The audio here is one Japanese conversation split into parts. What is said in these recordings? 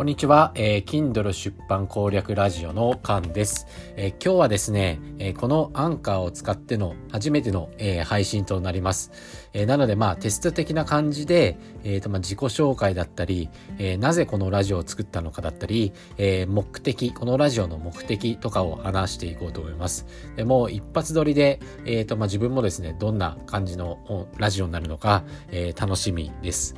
こんにちは、えー、Kindle 出版攻略ラジオのカンです、えー、今日はですね、えー、このアンカーを使っての初めての、えー、配信となります。えー、なのでまあテスト的な感じで、えーとまあ、自己紹介だったり、えー、なぜこのラジオを作ったのかだったり、えー、目的、このラジオの目的とかを話していこうと思います。でもう一発撮りで、えーとまあ、自分もですね、どんな感じのラジオになるのか、えー、楽しみです。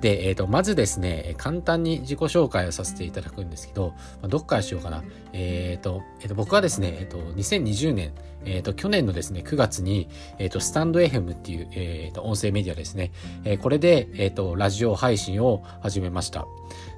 で、え、ー、と、まずですね、簡単に自己紹介をさせていただくんですけど、どっからしようかな。え、ー、と、え、ー、と、僕はですね、えっ、と、2020年、えっ、と、去年のですね、9月に、えっ、と、スタンド FM っていう、えっ、と、音声メディアですね、えこれで、えっ、と、ラジオ配信を始めました。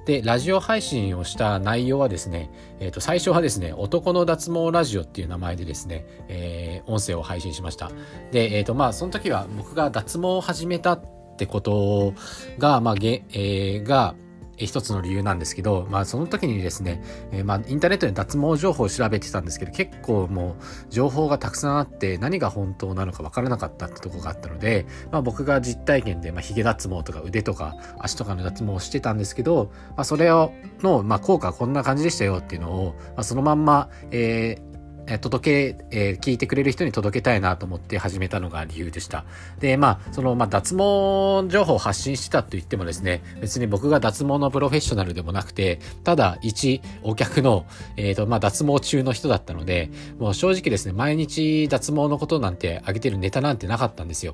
で、ラジオ配信をした内容はですね、えっ、と、最初はですね、男の脱毛ラジオっていう名前でですね、え音声を配信しました。で、えっ、と、まあ、その時は僕が脱毛を始めたってことが、まあ、げ、えー、が、一つの理由なんですけど、まあその時にですね、えー、まあインターネットで脱毛情報を調べてたんですけど、結構もう情報がたくさんあって何が本当なのかわからなかったってとこがあったので、まあ僕が実体験で、まあ髭脱毛とか腕とか足とかの脱毛をしてたんですけど、まあそれを、の、まあ効果はこんな感じでしたよっていうのを、まあそのまんま、えー、届け、えー、聞いてくれる人に届けたいなと思って始めたのが理由でした。で、まあ、その、まあ、脱毛情報を発信してたと言ってもですね、別に僕が脱毛のプロフェッショナルでもなくて、ただ一お客の、えっ、ー、と、まあ、脱毛中の人だったので、もう正直ですね、毎日脱毛のことなんてあげてるネタなんてなかったんですよ。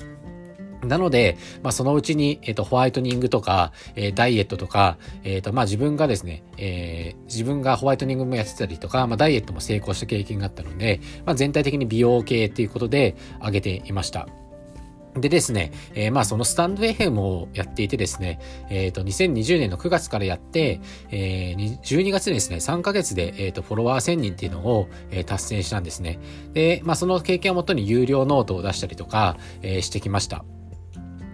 なので、まあ、そのうちに、えっ、ー、と、ホワイトニングとか、えー、ダイエットとか、えっ、ー、と、まあ、自分がですね、えー、自分がホワイトニングもやってたりとか、まあ、ダイエットも成功した経験があったので、まあ、全体的に美容系っていうことで上げていました。でですね、えー、まあそのスタンド FM をやっていてですね、えっ、ー、と、2020年の9月からやって、えー、12月にですね、3ヶ月で、え、ー、と、フォロワー1000人っていうのを、えー、達成したんですね。で、まあその経験をもとに有料ノートを出したりとか、えー、してきました。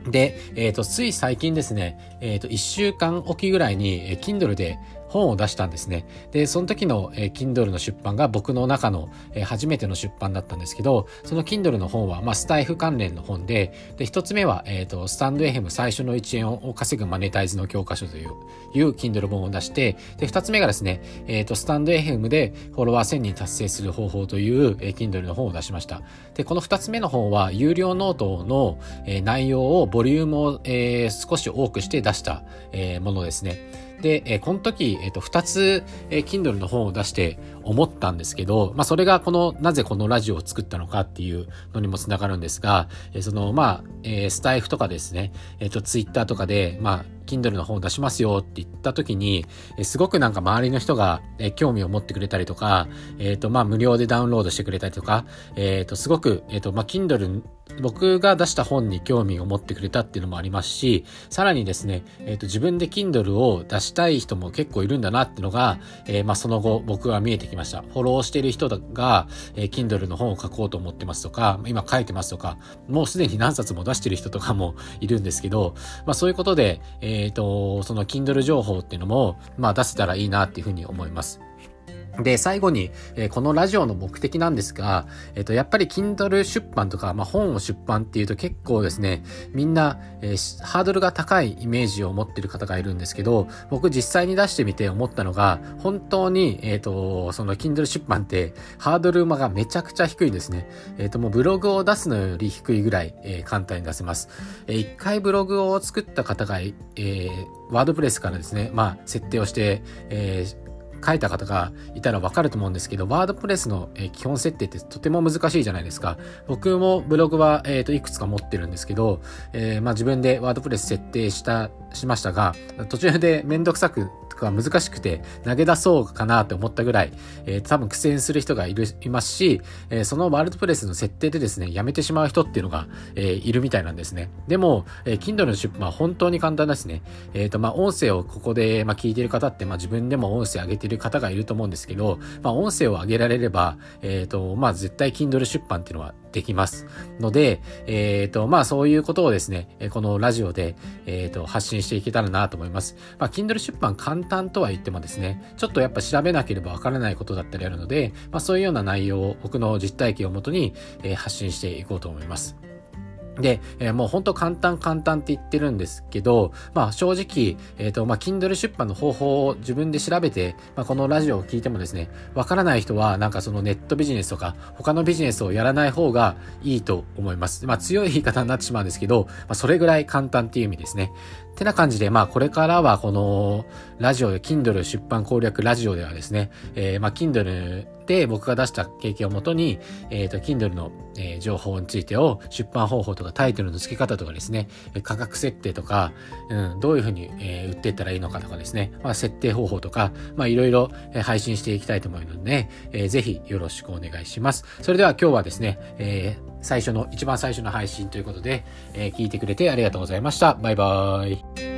で、えっ、ー、と、つい最近ですね、えっ、ー、と、1週間おきぐらいに、えー、Kindle で本を出したんですね。で、その時の、えー、Kindle の出版が僕の中の、えー、初めての出版だったんですけど、その Kindle の本は、まあ、スタイフ関連の本で、で、一つ目は、えっ、ー、と、スタンド FM 最初の1円を稼ぐマネタイズの教科書という、いう Kindle 本を出して、で、二つ目がですね、えっ、と、スタンド FM でフォロワー1000人達成する方法という、えー、Kindle の本を出しました。で、この二つ目の本は、有料ノートの、えー、内容を、ボリュームを、えー、少し多くして出した、えー、ものですね。で、えー、この時、えっ、ー、と、二つ、えー、Kindle の本を出して思ったんですけど、まあ、それがこの、なぜこのラジオを作ったのかっていうのにもつながるんですが、えー、その、まあ、えー、スタイフとかですね、えっ、ー、と、ツイッターとかで、まあ、Kindle の本を出しますよって言った時に、えすごくなんか周りの人が、え興味を持ってくれたりとか、えっ、ー、と、まあ、無料でダウンロードしてくれたりとか、えっ、ー、と、すごく、えっ、ー、と、まあ、Kindle 僕が出した本に興味を持ってくれたっていうのもありますし、さらにですね、えっ、ー、と、自分で Kindle を出したい人も結構いるんだなっていうのが、えー、まあ、その後僕は見えてきました。フォローしている人が、えー、Kindle の本を書こうと思ってますとか、今書いてますとか、もうすでに何冊も出してる人とかもいるんですけど、まあ、そういうことで、えっ、ー、と、その Kindle 情報っていうのも、まあ、出せたらいいなっていうふうに思います。で、最後に、えー、このラジオの目的なんですが、えっ、ー、と、やっぱり Kindle 出版とか、まあ、本を出版っていうと結構ですね、みんな、えー、ハードルが高いイメージを持ってる方がいるんですけど、僕実際に出してみて思ったのが、本当に、えっ、と、その Kindle 出版ってハードル馬がめちゃくちゃ低いんですね。えっ、と、もうブログを出すのより低いぐらい、え簡単に出せます。え一回ブログを作った方が、えワードプレスからですね、まあ、設定をして、えー書いた方がいたらわかると思うんですけど、ワードプレスの、え基本設定ってとても難しいじゃないですか。僕もブログは、えっ、ー、と、いくつか持ってるんですけど、えー、まあ自分でワードプレス設定した、しましたが、途中でめんどくさくが難しくて投げ出そうかなって思ったぐらい、えー、多分苦戦する人がいる、いますし、えー、そのワールドプレスの設定でですね、やめてしまう人っていうのが、えー、いるみたいなんですね。でも、えー、Kindle の出版は本当に簡単ですね。えっ、ー、と、まあ、音声をここで、まあ、聞いている方って、まあ、自分でも音声上げている方がいると思うんですけど、まあ、音声を上げられれば、えっ、ー、と、まあ、絶対 Kindle 出版っていうのはできます。ので、えっ、ー、と、まあそういうことをですね、このラジオで、えっ、ー、と、発信していけたらなと思います。まあ、Kindle 出版簡単とは言ってもですね、ちょっとやっぱ調べなければわからないことだったりあるので、まあそういうような内容を僕の実体験をもとに、えー、発信していこうと思います。で、えー、もう本当簡単簡単って言ってるんですけど、まあ正直、えっ、ー、と、まあ Kindle 出版の方法を自分で調べて、まあこのラジオを聞いてもですね、わからない人はなんかそのネットビジネスとか他のビジネスをやらない方がいいと思います。まあ強い言い方になってしまうんですけど、まあそれぐらい簡単っていう意味ですね。ってな感じで、まあこれからはこのラジオで Kindle 出版攻略ラジオではですね、えー、まあ Kindle 僕が出した経験をもとに、えっ、ー、と Kindle の、えー、情報についてを出版方法とかタイトルの付け方とかですね、価格設定とか、うん、どういうふうに、えー、売っていったらいいのかとかですね、まあ設定方法とか、まあいろいろ配信していきたいと思うので、ね、えー、ぜひよろしくお願いします。それでは今日はですね、えー、最初の、一番最初の配信ということで、えー、聞いてくれてありがとうございました。バイバーイ。